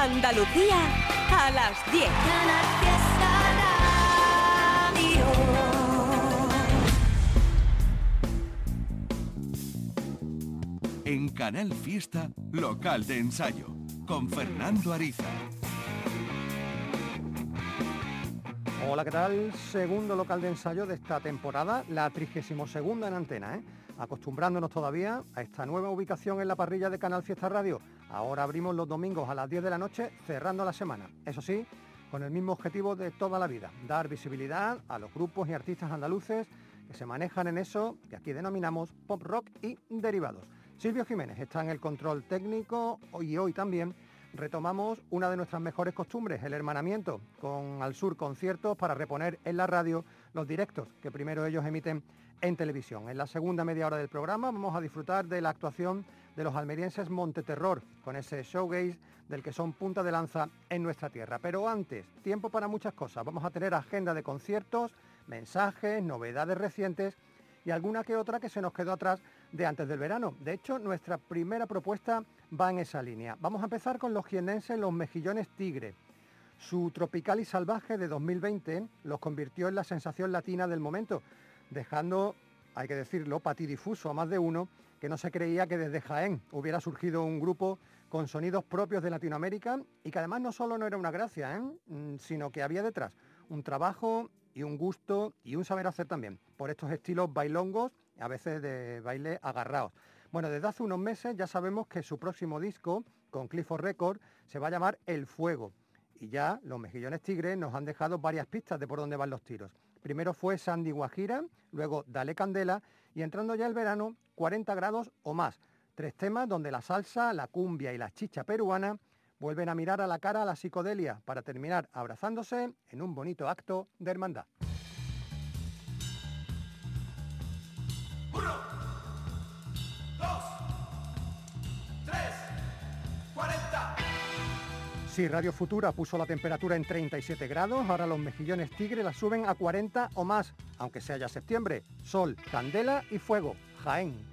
Andalucía a las 10. En Canal Fiesta, local de ensayo, con Fernando Ariza. Hola, ¿qué tal? Segundo local de ensayo de esta temporada, la 32 en antena, ¿eh? acostumbrándonos todavía a esta nueva ubicación en la parrilla de Canal Fiesta Radio. Ahora abrimos los domingos a las 10 de la noche, cerrando la semana. Eso sí, con el mismo objetivo de toda la vida, dar visibilidad a los grupos y artistas andaluces que se manejan en eso que aquí denominamos pop rock y derivados. Silvio Jiménez está en el control técnico y hoy también retomamos una de nuestras mejores costumbres, el hermanamiento, con Al Sur conciertos para reponer en la radio los directos que primero ellos emiten en televisión. En la segunda media hora del programa vamos a disfrutar de la actuación de los almerienses Monteterror, con ese showgaze del que son punta de lanza en nuestra tierra. Pero antes, tiempo para muchas cosas. Vamos a tener agenda de conciertos, mensajes, novedades recientes y alguna que otra que se nos quedó atrás de antes del verano. De hecho, nuestra primera propuesta va en esa línea. Vamos a empezar con los jienenses Los Mejillones Tigre. Su Tropical y Salvaje de 2020 los convirtió en la sensación latina del momento, dejando, hay que decirlo, patidifuso a más de uno que no se creía que desde Jaén hubiera surgido un grupo con sonidos propios de Latinoamérica y que además no solo no era una gracia, ¿eh? mm, sino que había detrás un trabajo y un gusto y un saber hacer también por estos estilos bailongos, a veces de baile agarrados. Bueno, desde hace unos meses ya sabemos que su próximo disco, con Clifford Record, se va a llamar El Fuego. Y ya los mejillones tigres nos han dejado varias pistas de por dónde van los tiros. Primero fue Sandy Guajira, luego Dale Candela y entrando ya el verano, 40 grados o más. Tres temas donde la salsa, la cumbia y la chicha peruana vuelven a mirar a la cara a la psicodelia para terminar abrazándose en un bonito acto de hermandad. Sí, Radio Futura puso la temperatura en 37 grados, ahora los mejillones tigre la suben a 40 o más, aunque sea ya septiembre. Sol, candela y fuego. Jaén.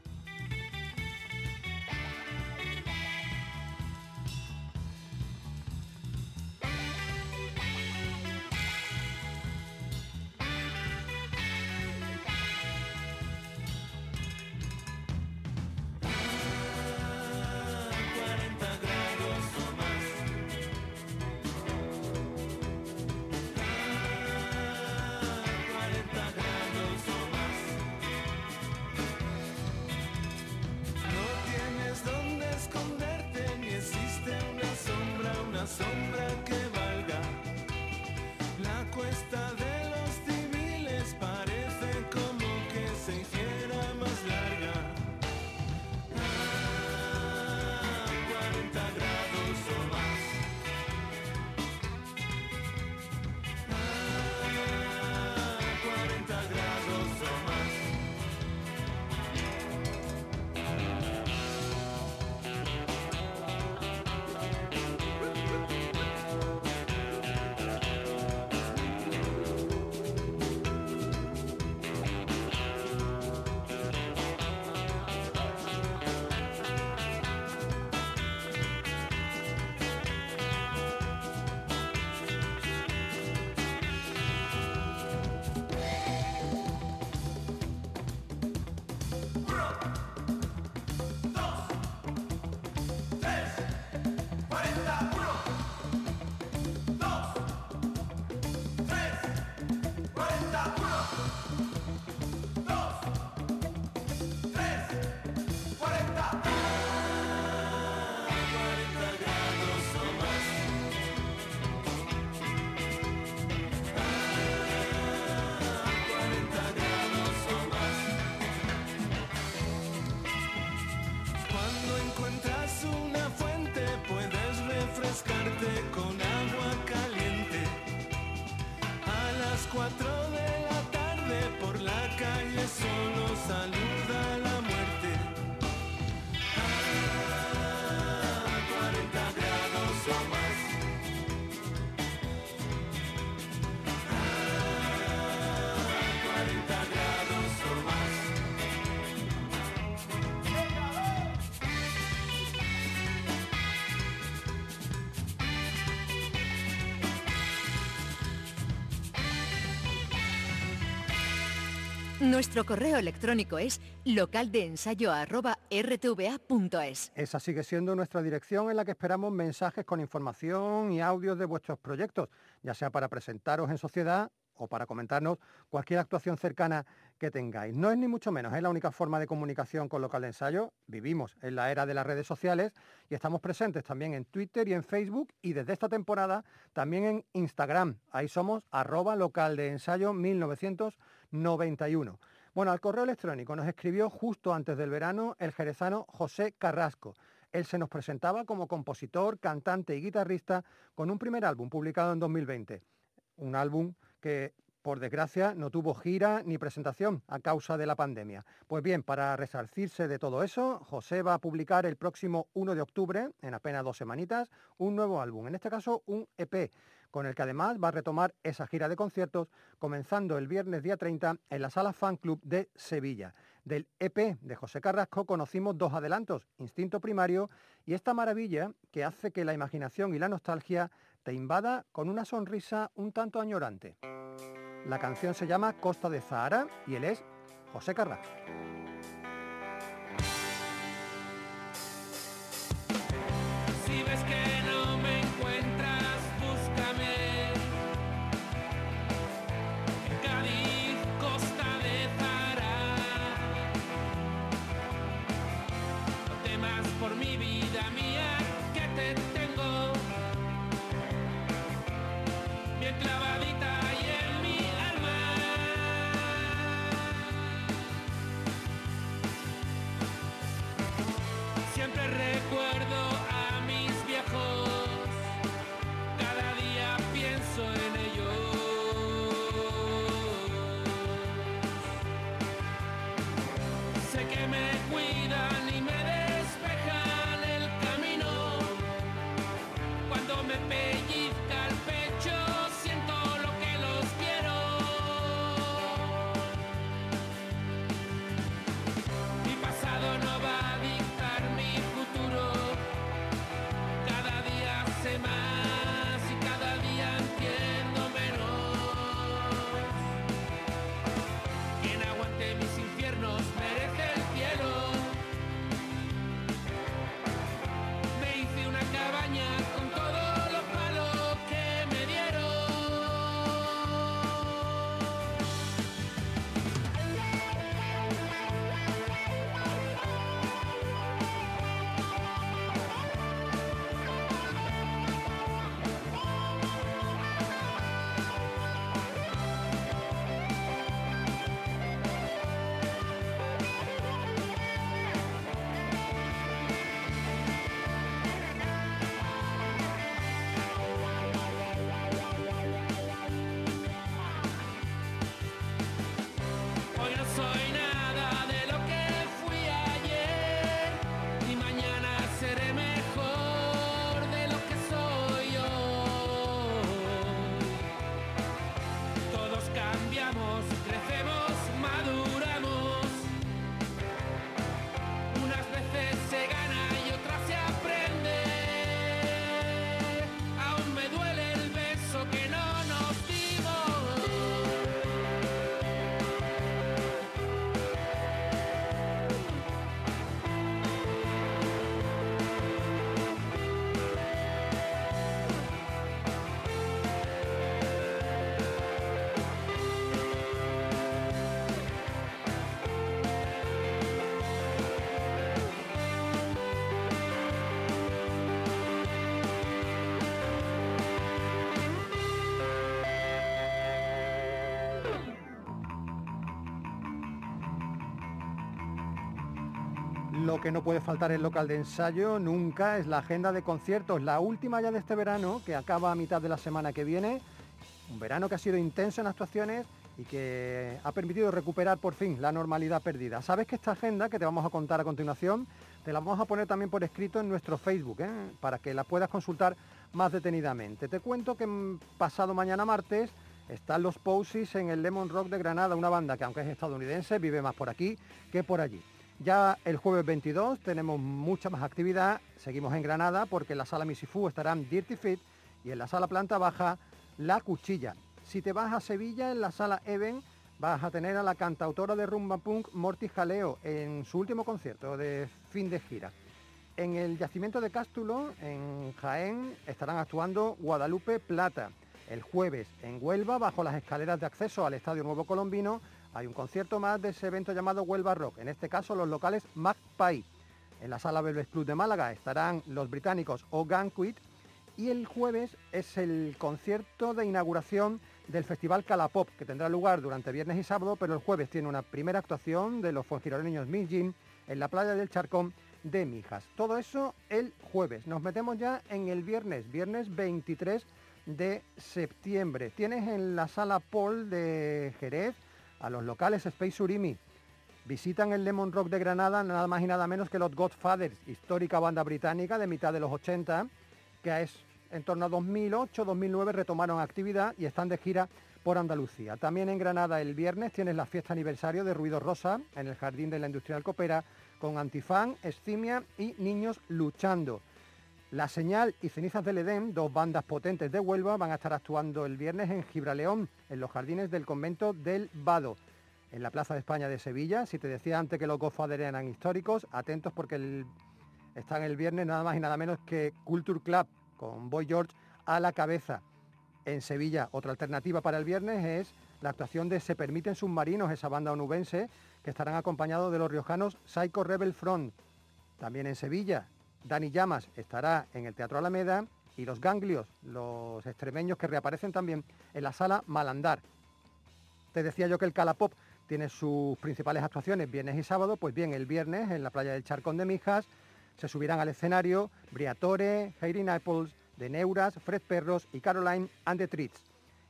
Nuestro correo electrónico es localdeensayo.rtva.es. Esa sigue siendo nuestra dirección en la que esperamos mensajes con información y audios de vuestros proyectos, ya sea para presentaros en sociedad o para comentarnos cualquier actuación cercana que tengáis. No es ni mucho menos, es la única forma de comunicación con local de ensayo. Vivimos en la era de las redes sociales y estamos presentes también en Twitter y en Facebook y desde esta temporada también en Instagram. Ahí somos arroba local de ensayo 1991. Bueno, al correo electrónico nos escribió justo antes del verano el jerezano José Carrasco. Él se nos presentaba como compositor, cantante y guitarrista con un primer álbum publicado en 2020. Un álbum que por desgracia no tuvo gira ni presentación a causa de la pandemia. Pues bien, para resarcirse de todo eso, José va a publicar el próximo 1 de octubre, en apenas dos semanitas, un nuevo álbum, en este caso un EP, con el que además va a retomar esa gira de conciertos, comenzando el viernes día 30 en la Sala Fan Club de Sevilla. Del EP de José Carrasco conocimos dos adelantos, Instinto Primario y esta maravilla que hace que la imaginación y la nostalgia te invada con una sonrisa un tanto añorante. La canción se llama Costa de Zahara y él es José Carrasco. Lo que no puede faltar en local de ensayo nunca es la agenda de conciertos, la última ya de este verano, que acaba a mitad de la semana que viene. Un verano que ha sido intenso en actuaciones y que ha permitido recuperar por fin la normalidad perdida. Sabes que esta agenda que te vamos a contar a continuación, te la vamos a poner también por escrito en nuestro Facebook, ¿eh? para que la puedas consultar más detenidamente. Te cuento que pasado mañana martes están los Posies en el Lemon Rock de Granada, una banda que aunque es estadounidense, vive más por aquí que por allí. Ya el jueves 22 tenemos mucha más actividad, seguimos en Granada porque en la sala Misifú estarán Dirty Fit y en la sala planta baja La Cuchilla. Si te vas a Sevilla, en la sala Even, vas a tener a la cantautora de rumba punk Morty Jaleo en su último concierto de fin de gira. En el yacimiento de Cástulo, en Jaén, estarán actuando Guadalupe Plata. El jueves en Huelva, bajo las escaleras de acceso al Estadio Nuevo Colombino, hay un concierto más de ese evento llamado Huelva Rock, en este caso los locales Magpie. En la sala Velvet Club de Málaga estarán los británicos Oganquit y el jueves es el concierto de inauguración del Festival Calapop, que tendrá lugar durante viernes y sábado, pero el jueves tiene una primera actuación de los fuengiroleños Mijin en la playa del Charcón de Mijas. Todo eso el jueves. Nos metemos ya en el viernes, viernes 23 de septiembre. Tienes en la sala Paul de Jerez a los locales Space Urimi. Visitan el Lemon Rock de Granada nada más y nada menos que los Godfathers, histórica banda británica de mitad de los 80, que es en torno a 2008-2009 retomaron actividad y están de gira por Andalucía. También en Granada el viernes tienes la fiesta aniversario de Ruido Rosa en el Jardín de la Industrial Copera con Antifán, Escimia y Niños Luchando. La Señal y Cenizas del Edén, dos bandas potentes de Huelva, van a estar actuando el viernes en Gibraleón, en los jardines del convento del Vado, en la Plaza de España de Sevilla. Si te decía antes que los Godfather eran históricos, atentos porque están el viernes nada más y nada menos que Culture Club, con Boy George a la cabeza. En Sevilla, otra alternativa para el viernes es la actuación de Se Permiten Submarinos, esa banda onubense, que estarán acompañados de los riojanos Psycho Rebel Front. También en Sevilla, Dani Llamas estará en el Teatro Alameda y los Ganglios, los extremeños que reaparecen también en la sala Malandar. Te decía yo que el Calapop tiene sus principales actuaciones viernes y sábado, pues bien, el viernes en la playa del Charcón de Mijas se subirán al escenario Briatore, Heidi Naples, De Neuras, Fred Perros y Caroline and the Treats.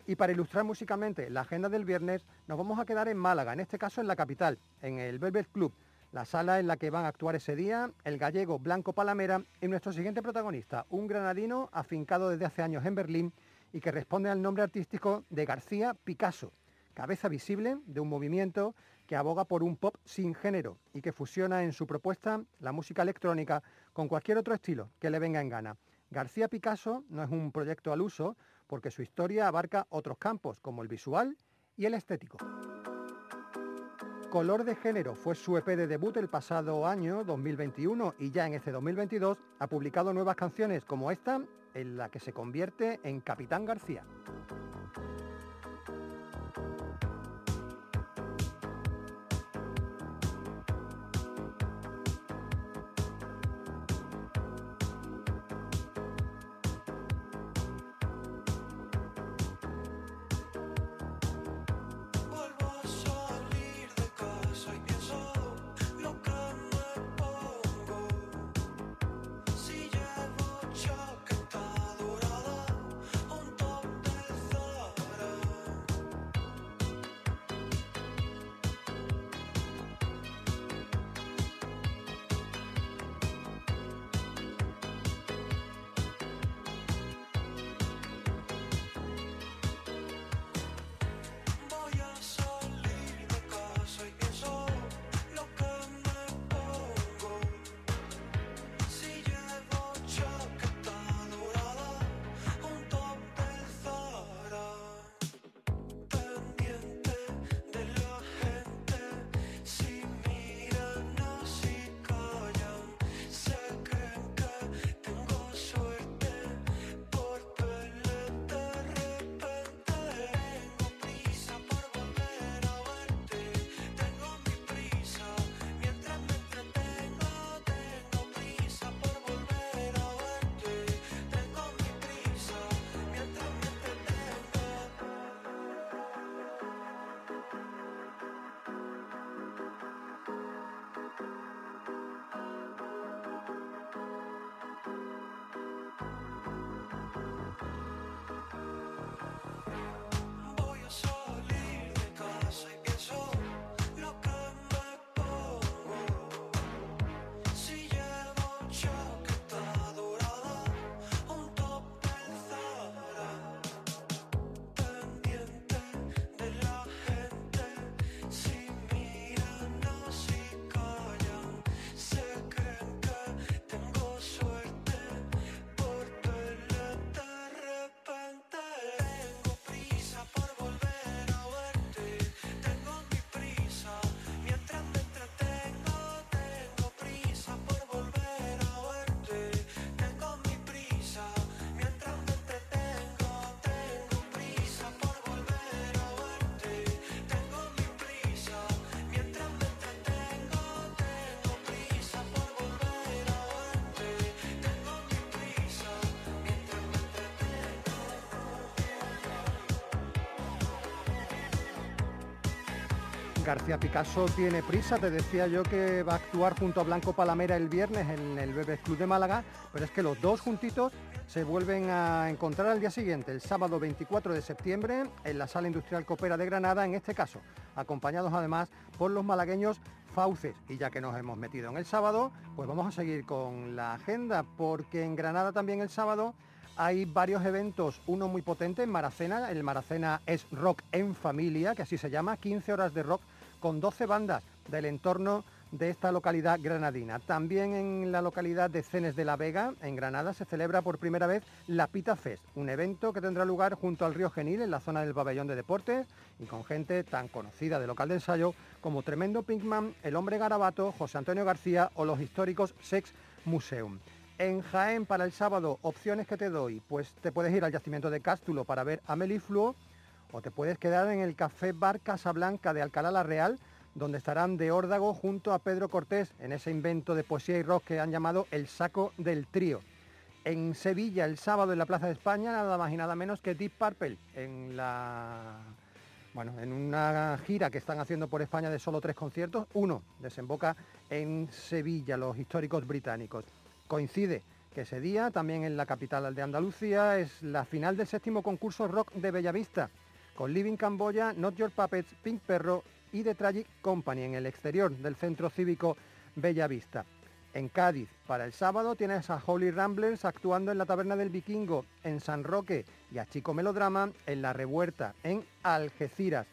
Y para ilustrar musicalmente la agenda del viernes, nos vamos a quedar en Málaga, en este caso en la capital, en el Velvet Club, la sala en la que van a actuar ese día el gallego Blanco Palamera y nuestro siguiente protagonista, un granadino afincado desde hace años en Berlín y que responde al nombre artístico de García Picasso, cabeza visible de un movimiento que aboga por un pop sin género y que fusiona en su propuesta la música electrónica con cualquier otro estilo que le venga en gana. García Picasso no es un proyecto al uso porque su historia abarca otros campos como el visual y el estético. Color de Género fue su EP de debut el pasado año 2021 y ya en este 2022 ha publicado nuevas canciones como esta en la que se convierte en Capitán García. García Picasso tiene prisa, te decía yo que va a actuar junto a Blanco Palamera el viernes en el Bebes Club de Málaga, pero es que los dos juntitos se vuelven a encontrar al día siguiente, el sábado 24 de septiembre, en la Sala Industrial Copera de Granada, en este caso, acompañados además por los malagueños Fauces. Y ya que nos hemos metido en el sábado, pues vamos a seguir con la agenda, porque en Granada también el sábado hay varios eventos, uno muy potente en Maracena, el Maracena es Rock en Familia, que así se llama, 15 horas de rock con 12 bandas del entorno de esta localidad granadina. También en la localidad de Cenes de la Vega, en Granada, se celebra por primera vez la Pita Fest, un evento que tendrá lugar junto al río Genil, en la zona del pabellón de deportes, y con gente tan conocida de local de ensayo como Tremendo Pinkman, El Hombre Garabato, José Antonio García o los históricos Sex Museum. En Jaén para el sábado, opciones que te doy, pues te puedes ir al yacimiento de Cástulo para ver a Melifluo o te puedes quedar en el Café Bar Casablanca de Alcalá la Real, donde estarán de órdago junto a Pedro Cortés en ese invento de poesía y rock que han llamado el saco del trío. En Sevilla el sábado en la Plaza de España, nada más y nada menos que Deep Purple en la bueno, en una gira que están haciendo por España de solo tres conciertos, uno desemboca en Sevilla, los históricos británicos. Coincide que ese día, también en la capital de Andalucía, es la final del séptimo concurso rock de Bellavista, con Living Camboya, Not Your Puppets, Pink Perro y The Tragic Company en el exterior del centro cívico Bellavista. En Cádiz, para el sábado, tienes a Holy Ramblers actuando en la Taberna del Vikingo, en San Roque, y a Chico Melodrama en La Revuerta, en Algeciras.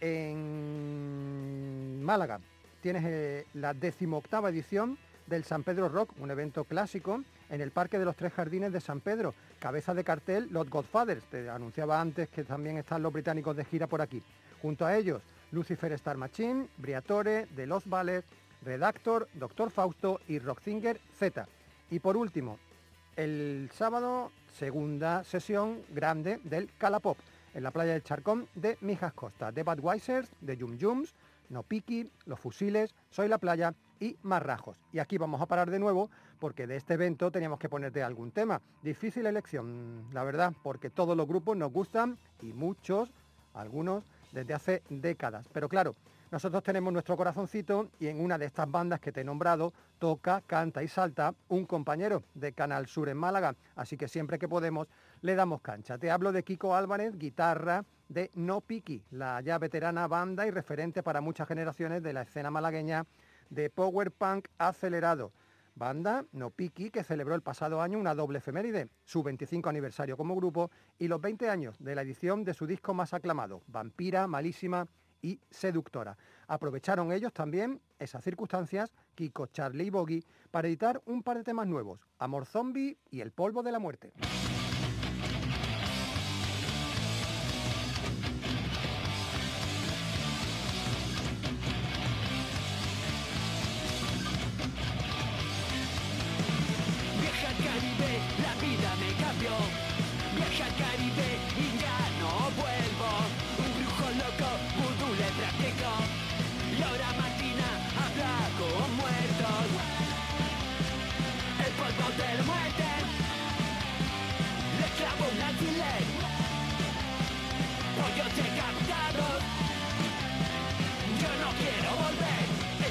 En Málaga tienes eh, la decimoctava edición del San Pedro Rock, un evento clásico en el Parque de los Tres Jardines de San Pedro. Cabeza de cartel Los Godfathers, te anunciaba antes que también están los británicos de gira por aquí. Junto a ellos, Lucifer Star Machine, Briatore, The Lost Ballet, Redactor, Doctor Fausto y Rocksinger Z. Y por último, el sábado, segunda sesión grande del Calapop, en la playa del Charcón de Mijas Costa, de Budweiser, de Yum Yums, No Piki, Los Fusiles, Soy la Playa y más rajos. Y aquí vamos a parar de nuevo porque de este evento teníamos que ponerte algún tema. Difícil elección, la verdad, porque todos los grupos nos gustan y muchos, algunos, desde hace décadas. Pero claro, nosotros tenemos nuestro corazoncito y en una de estas bandas que te he nombrado toca, canta y salta un compañero de Canal Sur en Málaga. Así que siempre que podemos le damos cancha. Te hablo de Kiko Álvarez, guitarra de No Piki, la ya veterana banda y referente para muchas generaciones de la escena malagueña de Power Punk acelerado. Banda No Piki que celebró el pasado año una doble efeméride, su 25 aniversario como grupo y los 20 años de la edición de su disco más aclamado, Vampira, Malísima y Seductora. Aprovecharon ellos también esas circunstancias, Kiko, Charlie y Boggy, para editar un par de temas nuevos, Amor Zombie y El Polvo de la Muerte.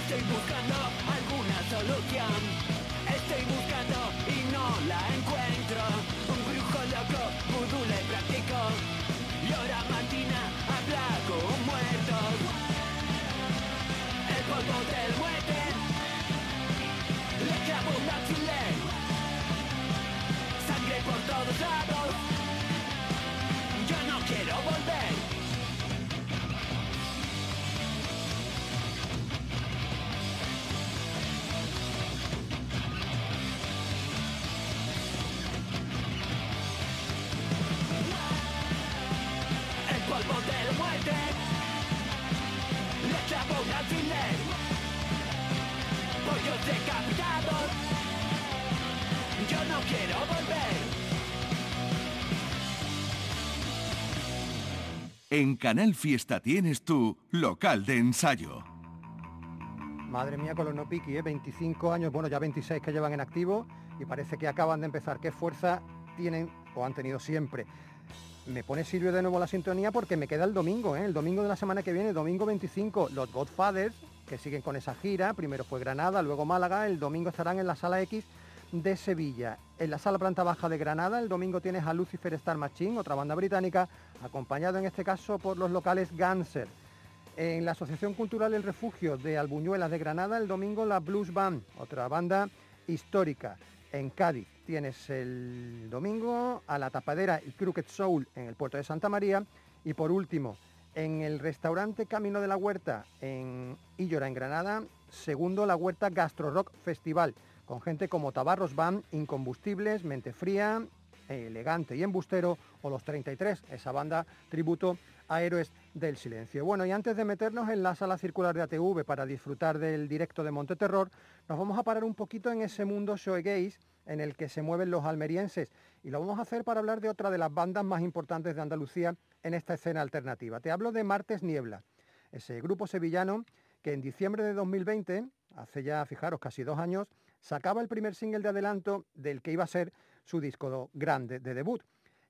Estoy buscando alguna solución. Estoy buscando y no la encuentro. Un brujo loco, vudú le practico. Y ahora Martina habla con muertos. El polvo del muerte le clavo un alfiler. Sangre por todos lados. Yo no quiero volver. En Canal Fiesta tienes tu local de ensayo. Madre mía con los no piqui, ¿eh? 25 años, bueno ya 26 que llevan en activo y parece que acaban de empezar. ¿Qué fuerza tienen o han tenido siempre? me pone Silvio de nuevo la sintonía porque me queda el domingo, ¿eh? el domingo de la semana que viene, domingo 25, los Godfathers, que siguen con esa gira, primero fue Granada, luego Málaga, el domingo estarán en la sala X de Sevilla. En la sala planta baja de Granada, el domingo tienes a Lucifer Star Machine, otra banda británica, acompañado en este caso por los locales Ganser. En la Asociación Cultural El Refugio de Albuñuelas de Granada, el domingo la Blues Band, otra banda histórica. En Cádiz tienes el domingo a la Tapadera y Crooked Soul en el puerto de Santa María. Y por último, en el restaurante Camino de la Huerta en Illora, en Granada, segundo la Huerta Gastro Rock Festival con gente como Tabarros Band, Incombustibles, Mente Fría, Elegante y Embustero o Los 33, esa banda tributo a Héroes del Silencio. Bueno, y antes de meternos en la sala circular de ATV para disfrutar del directo de Monte Terror, nos vamos a parar un poquito en ese mundo shoegaze en el que se mueven los almerienses y lo vamos a hacer para hablar de otra de las bandas más importantes de Andalucía en esta escena alternativa. Te hablo de Martes Niebla, ese grupo sevillano que en diciembre de 2020, hace ya, fijaros, casi dos años, sacaba el primer single de adelanto del que iba a ser su disco grande de debut.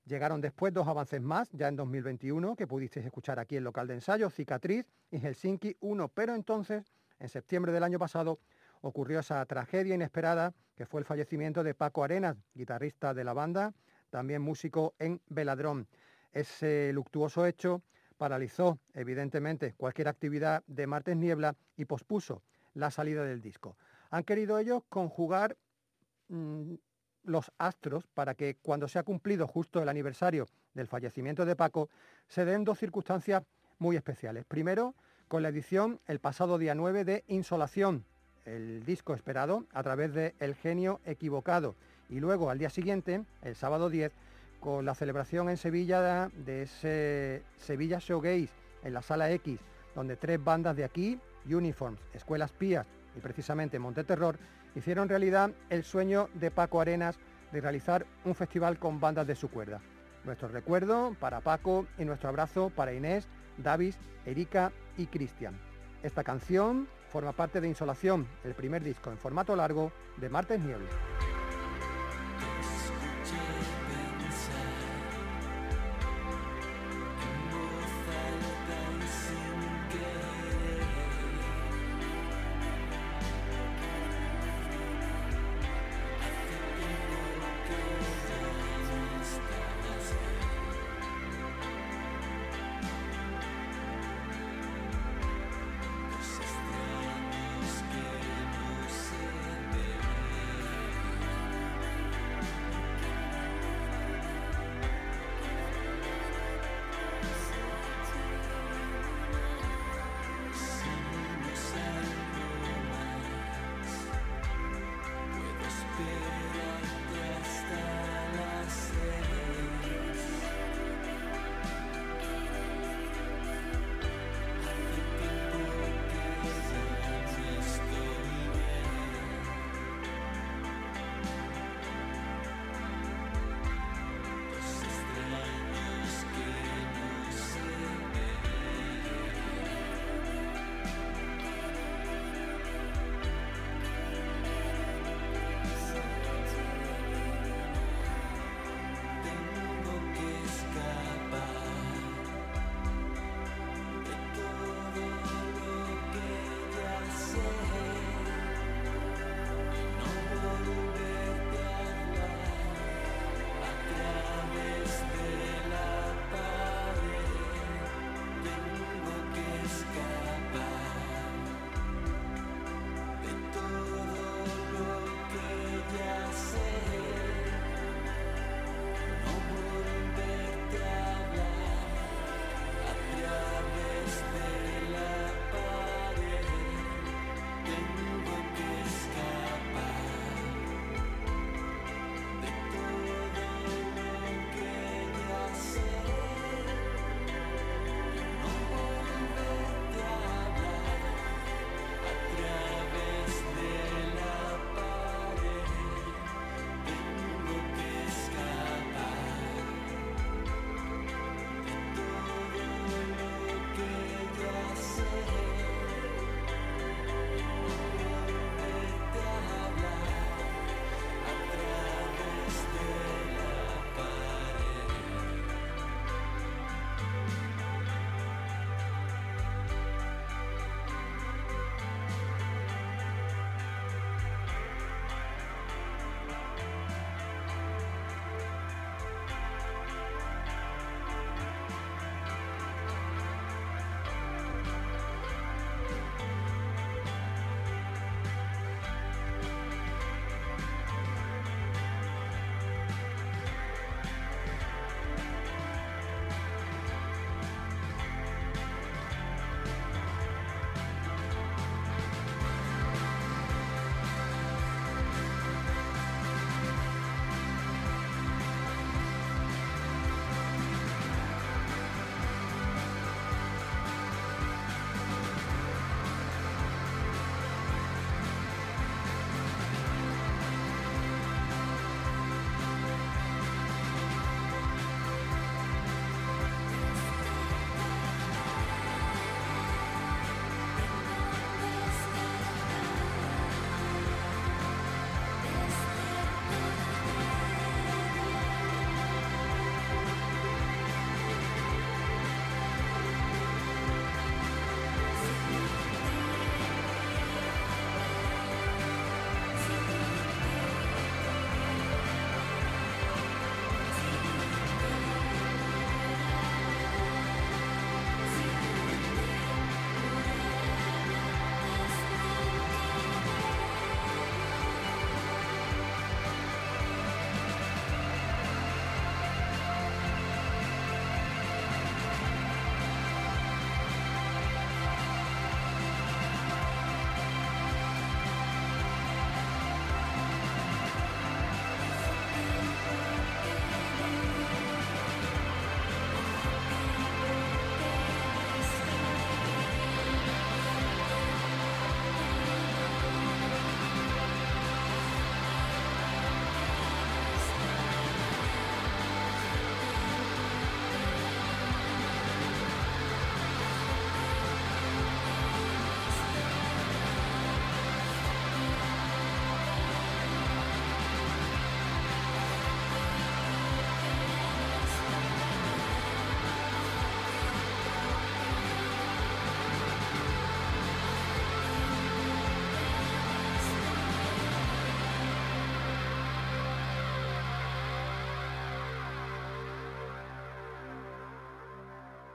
Llegaron después dos avances más, ya en 2021, que pudisteis escuchar aquí en local de ensayo, Cicatriz y Helsinki 1, pero entonces, en septiembre del año pasado, ocurrió esa tragedia inesperada que fue el fallecimiento de Paco Arenas, guitarrista de la banda, también músico en Veladrón. Ese luctuoso hecho paralizó, evidentemente, cualquier actividad de Martes Niebla y pospuso la salida del disco. Han querido ellos conjugar mm, los astros para que cuando se ha cumplido justo el aniversario del fallecimiento de Paco, se den dos circunstancias muy especiales. Primero, con la edición el pasado día 9 de Insolación, el disco esperado a través de El Genio Equivocado. Y luego al día siguiente, el sábado 10, con la celebración en Sevilla de ese Sevilla Showgaze en la Sala X, donde tres bandas de aquí, Uniforms, Escuelas Pías y precisamente Monteterror hicieron realidad el sueño de Paco Arenas de realizar un festival con bandas de su cuerda. Nuestro recuerdo para Paco y nuestro abrazo para Inés, Davis, Erika y Cristian. Esta canción forma parte de Insolación, el primer disco en formato largo de Martes Niebla.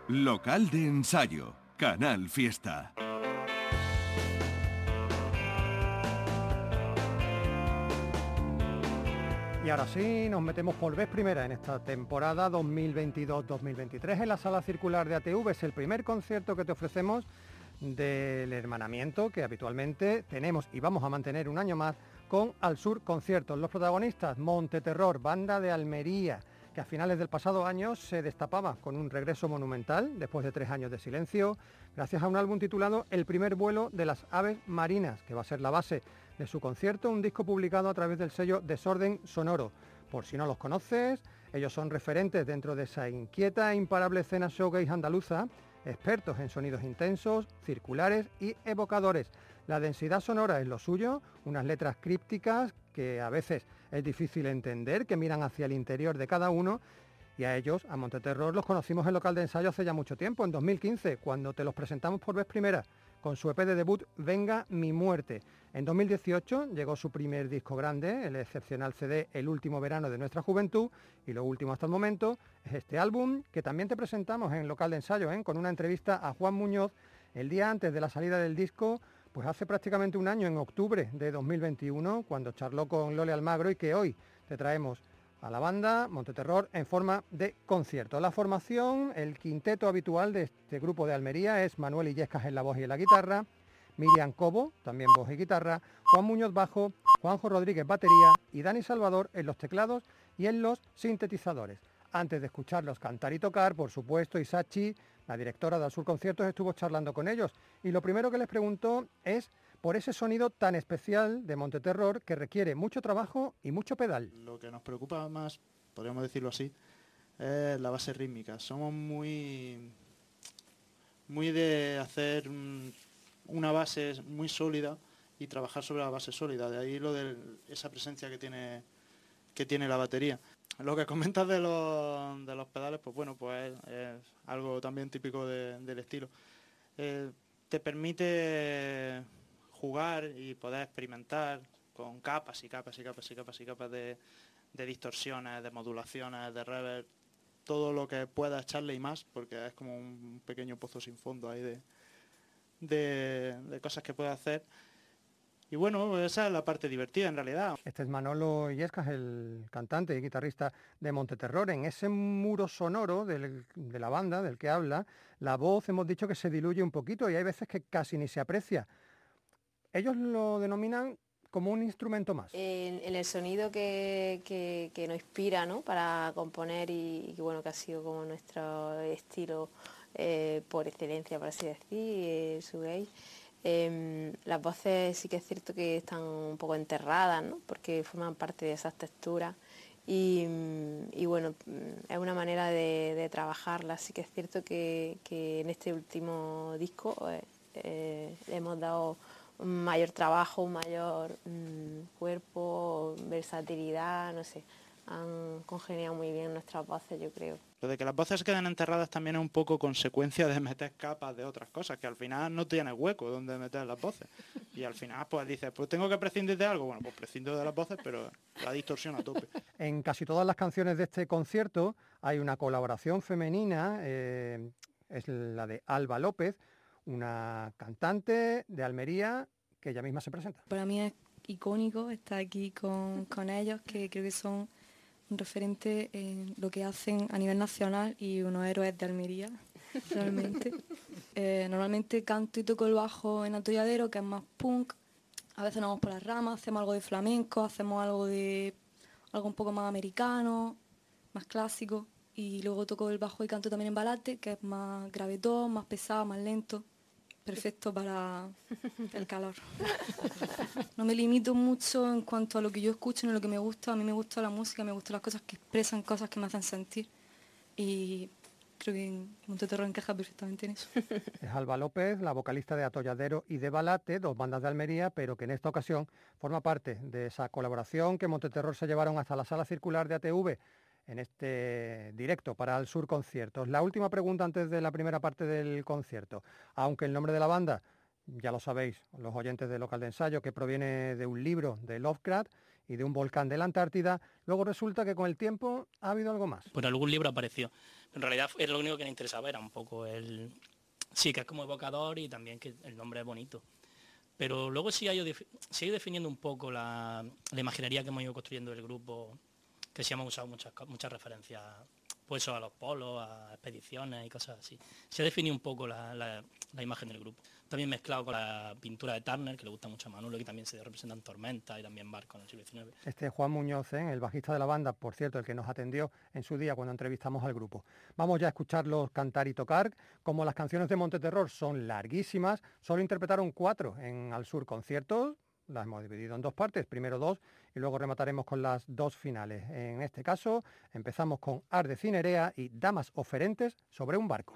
Local de ensayo, Canal Fiesta. Y ahora sí, nos metemos por vez primera en esta temporada 2022-2023 en la sala circular de ATV. Es el primer concierto que te ofrecemos del hermanamiento que habitualmente tenemos y vamos a mantener un año más con Al Sur Conciertos. Los protagonistas, Monte Terror, banda de Almería, que a finales del pasado año se destapaba con un regreso monumental después de tres años de silencio, gracias a un álbum titulado El primer vuelo de las aves marinas, que va a ser la base de su concierto, un disco publicado a través del sello Desorden Sonoro. Por si no los conoces, ellos son referentes dentro de esa inquieta e imparable escena showgaze andaluza, expertos en sonidos intensos, circulares y evocadores. La densidad sonora es lo suyo, unas letras crípticas que a veces es difícil entender, que miran hacia el interior de cada uno y a ellos, a Monteterror, los conocimos en local de ensayo hace ya mucho tiempo, en 2015, cuando te los presentamos por vez primera con su EP de debut Venga mi muerte. En 2018 llegó su primer disco grande, el excepcional CD El último verano de nuestra juventud, y lo último hasta el momento es este álbum que también te presentamos en local de ensayo, ¿eh? con una entrevista a Juan Muñoz el día antes de la salida del disco, pues hace prácticamente un año, en octubre de 2021, cuando charló con Lole Almagro y que hoy te traemos a la banda Monteterror en forma de concierto. La formación, el quinteto habitual de este grupo de Almería es Manuel Illescas en la voz y en la guitarra, Miriam Cobo, también voz y guitarra, Juan Muñoz bajo, Juanjo Rodríguez batería y Dani Salvador en los teclados y en los sintetizadores. Antes de escucharlos cantar y tocar, por supuesto, Isachi, la directora de Sur Conciertos, estuvo charlando con ellos y lo primero que les preguntó es por ese sonido tan especial de Monteterror que requiere mucho trabajo y mucho pedal. Lo que nos preocupa más, podríamos decirlo así, es la base rítmica. Somos muy, muy de hacer una base muy sólida y trabajar sobre la base sólida. De ahí lo de esa presencia que tiene, que tiene la batería. Lo que comentas de los, de los pedales, pues bueno, pues es, algo también típico del estilo. Eh, te permite jugar y poder experimentar con capas y capas y capas y capas y capas de, distorsiones, de modulaciones, de reverb, todo lo que pueda echarle y más, porque es como un pequeño pozo sin fondo ahí de, de, cosas que puede hacer. Y bueno, esa es la parte divertida en realidad. Este es Manolo Illescas, el cantante y guitarrista de Monteterror. En ese muro sonoro de la banda del que habla, la voz hemos dicho que se diluye un poquito y hay veces que casi ni se aprecia. Ellos lo denominan como un instrumento más. En, el sonido que, nos inspira para componer y, bueno que ha sido como nuestro estilo eh, por excelencia, por así decir, eh, su gay. Em, las voces sí que es cierto que están un poco enterradas, ¿no? porque forman parte de esas texturas. Y, bueno, es una manera de, trabajarlas. Sí que es cierto que, en este último disco eh, le hemos dado un mayor trabajo, un mayor mm, cuerpo, versatilidad, no sé. Han congeniado muy bien nuestras voces, yo creo. Lo de que las voces queden enterradas también es un poco consecuencia de meter capas de otras cosas, que al final no tienes hueco donde meter las voces. Y al final pues dices, pues tengo que prescindir de algo, bueno, pues prescindo de las voces, pero la distorsión a tope. En casi todas las canciones de este concierto hay una colaboración femenina, eh, es la de Alba López, una cantante de Almería que ella misma se presenta. Para mí es icónico estar aquí con, ellos, que creo que son un referente en lo que hacen a nivel nacional y unos héroes de Almería, realmente. Eh, normalmente canto y toco el bajo en atolladero, que es más punk. A veces nos vamos por las ramas, hacemos algo de flamenco, hacemos algo de algo un poco más americano, más clásico. Y luego toco el bajo y canto también en balate, que es más gravetón, más pesado, más lento perfecto para el calor. No me limito mucho en cuanto a lo que yo escucho, ni lo que me gusta. A mí me gusta la música, me gustan las cosas que expresan cosas que me hacen sentir. Y creo que Monteterro encaja perfectamente en eso. Es Alba López, la vocalista de Atolladero y de Balate, dos bandas de Almería, pero que en esta ocasión forma parte de esa colaboración que Monteterror se llevaron hasta la sala circular de ATV en este directo para el Sur Conciertos. La última pregunta antes de la primera parte del concierto. Aunque el nombre de la banda, ya lo sabéis, los oyentes de local de ensayo, que proviene de un libro de Lovecraft y de un volcán de la Antártida, luego resulta que con el tiempo ha habido algo más. Por algún libro apareció. En realidad era lo único que me interesaba, era un poco el... Sí, que es como evocador y también que el nombre es bonito. Pero luego sí ha ido, definiendo un poco la, imaginería que hemos ido construyendo el grupo, que sí hemos usado muchas, muchas referencias pues a los polos, a expediciones y cosas así. Se ha definido un poco la, imagen del grupo. También mezclado con la pintura de Turner, que le gusta mucho a Manolo, que también se representan tormentas y también barcos en el siglo XIX. Este Juan Muñoz, ¿eh? el bajista de la banda, por cierto, el que nos atendió en su día cuando entrevistamos al grupo. Vamos ya a escucharlos cantar y tocar. Como las canciones de Monte Terror son larguísimas, solo interpretaron cuatro en Al Sur conciertos, las hemos dividido en dos partes, primero dos y luego remataremos con las dos finales. En este caso empezamos con Ar de Cinerea y Damas Oferentes sobre un barco.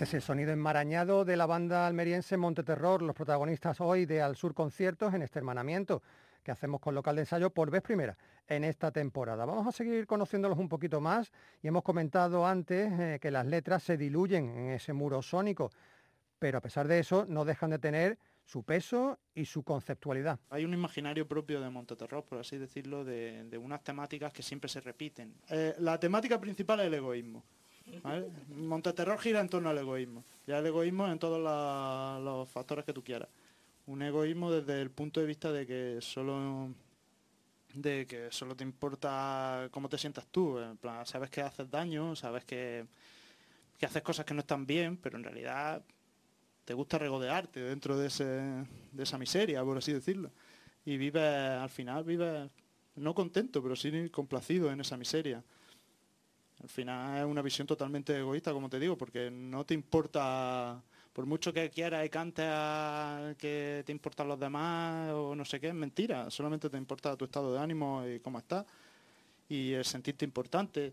Este es el sonido enmarañado de la banda almeriense Monteterror, los protagonistas hoy de Al Sur Conciertos en este hermanamiento que hacemos con local de ensayo por vez primera en esta temporada. Vamos a seguir conociéndolos un poquito más y hemos comentado antes eh, que las letras se diluyen en ese muro sónico, pero a pesar de eso no dejan de tener su peso y su conceptualidad. Hay un imaginario propio de Monteterror, por así decirlo, de, unas temáticas que siempre se repiten. Eh, la temática principal es el egoísmo. Monteterror gira en torno al egoísmo. Ya el egoísmo en todos los factores que tú quieras un egoísmo desde el punto de vista de que solo de que solo te importa cómo te sientas tú. En plan, sabes que haces daño, sabes que, que haces cosas que no están bien, pero en realidad te gusta regodearte dentro de, ese, de esa miseria, por así decirlo. Y vives, al final, vives no contento, pero sí complacido en esa miseria. Al final es una visión totalmente egoísta, como te digo, porque no te importa por mucho que quieras y cantes a que te importan los demás o no sé qué, es mentira. Solamente te importa tu estado de ánimo y cómo estás y el sentirte importante.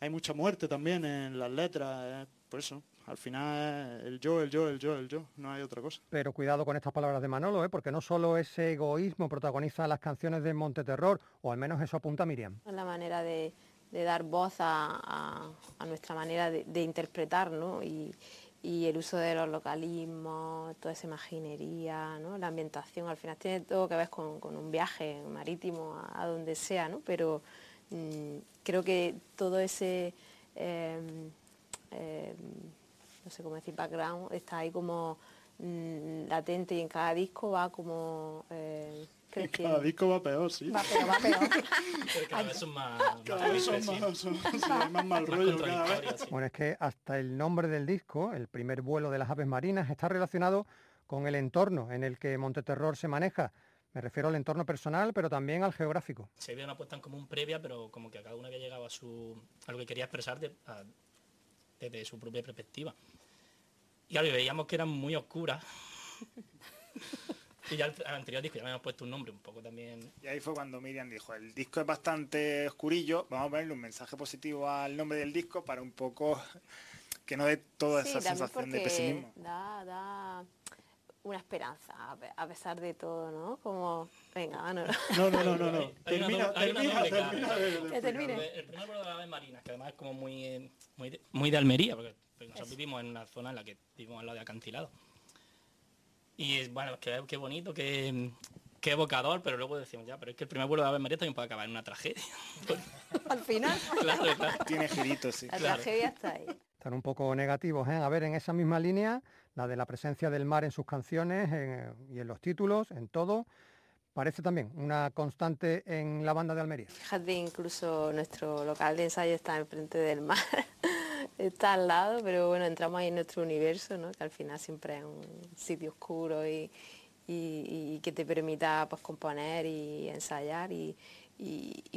Hay mucha muerte también en las letras, por eso. Al final el yo, el yo, el yo, el yo, no hay otra cosa. Pero cuidado con estas palabras de Manolo, ¿eh? porque no solo ese egoísmo protagoniza las canciones de Monteterror, o al menos eso apunta Miriam. Es la manera de, dar voz a, nuestra manera de, interpretar, ¿no? Y, el uso de los localismos, toda esa imaginería, la ambientación, al final tiene todo que ver con, un viaje marítimo a, donde sea, ¿no? pero mm, creo que todo ese, em, em, no sé cómo decir, background está ahí como mm, latente y en cada disco va como... Eh, cada disco va peor, sí. Va peor, va peor. cada vez son más... Cada vez son más, más mal rollo cada vez. Bueno, es que hasta el nombre del disco, el primer vuelo de las aves marinas, está relacionado con el entorno en el que Monteterror se maneja. Me refiero al entorno personal, pero también al geográfico. Se había una puesta en común previa, pero como que a cada uno había llegado a, su, a lo que quería expresar desde su propia perspectiva. Y claro, veíamos que eran muy oscuras. Y ya al, anterior disco ya me hemos puesto un nombre un poco también. Y ahí fue cuando Miriam dijo, el disco es bastante oscurillo, vamos a ponerle un mensaje positivo al nombre del disco para un poco que no dé toda esa sensación de pesimismo. Da, da una esperanza a pesar de todo, ¿no? Como, venga, no, no, no, no, no, termina, termina, termina, termina, El primer vuelo de marinas, que además es como muy, muy, de, muy de Almería, porque nosotros vivimos en una zona en la que vivimos al lado de acantilado. Y bueno, qué, qué bonito, qué, qué, evocador, pero luego decimos, ya, pero es que el primer vuelo de Ave María también puede acabar en una tragedia. Al final. claro, claro. Tiene giritos, sí. La tragedia está ahí. Están un poco negativos, ¿eh? A ver, en esa misma línea, la de la presencia del mar en sus canciones y en los títulos, en todo, parece también una constante en la banda de Almería. Fíjate, incluso nuestro local de ensayo está enfrente del mar está al lado, pero bueno, entramos ahí en nuestro universo, ¿no? que al final siempre es un sitio oscuro y, que te permita pues, componer y ensayar. Y,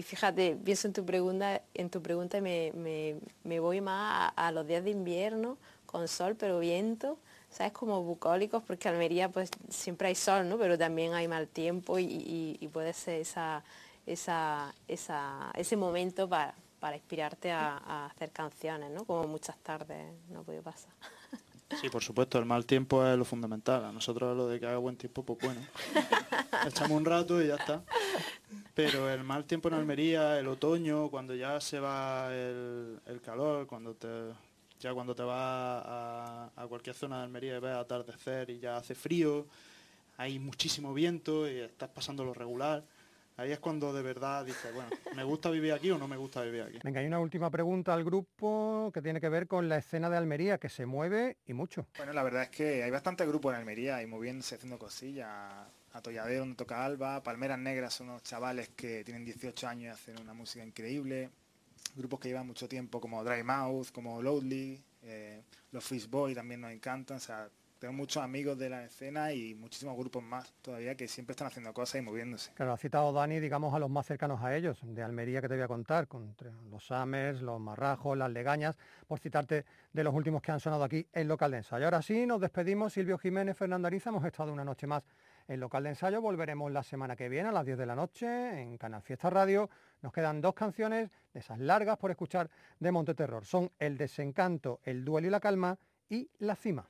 fíjate, pienso en tu pregunta, en tu pregunta y me, voy más a, los días de invierno, con sol pero viento, ¿sabes? Como bucólicos, porque Almería pues siempre hay sol, ¿no? Pero también hay mal tiempo y, puede ser esa, esa, ese momento para, para inspirarte a, hacer canciones, ¿no? Como muchas tardes no puede pasar. Sí, por supuesto, el mal tiempo es lo fundamental. A nosotros lo de que haga buen tiempo, pues bueno. Echamos un rato y ya está. Pero el mal tiempo en Almería, el otoño, cuando ya se va el, calor, cuando te, ya cuando te vas a, a, cualquier zona de Almería y ves atardecer y ya hace frío, hay muchísimo viento y estás pasando lo regular Ahí es cuando de verdad dices, bueno, ¿me gusta vivir aquí o no me gusta vivir aquí? Venga, hay una última pregunta al grupo que tiene que ver con la escena de Almería, que se mueve y mucho. Bueno, la verdad es que hay bastante grupo en Almería y moviéndose, haciendo cosillas. Atolladero, donde toca Alba, Palmeras Negras son unos chavales que tienen 18 años y hacen una música increíble. Grupos que llevan mucho tiempo como Dry Mouth, como Loudly, eh, los Fish Boy también nos encantan. O sea, tengo muchos amigos de la escena y muchísimos grupos más todavía que siempre están haciendo cosas y moviéndose. Claro, ha citado Dani, digamos, a los más cercanos a ellos, de Almería que te voy a contar, con los Samers, los Marrajos, las Legañas, por citarte de los últimos que han sonado aquí en local de ensayo. Ahora sí, nos despedimos, Silvio Jiménez, Fernando Ariza, hemos estado una noche más en local de ensayo, volveremos la semana que viene a las 10 de la noche en Canal Fiesta Radio. Nos quedan dos canciones de esas largas por escuchar de Monte Terror. Son El desencanto, El duelo y la calma y La Cima.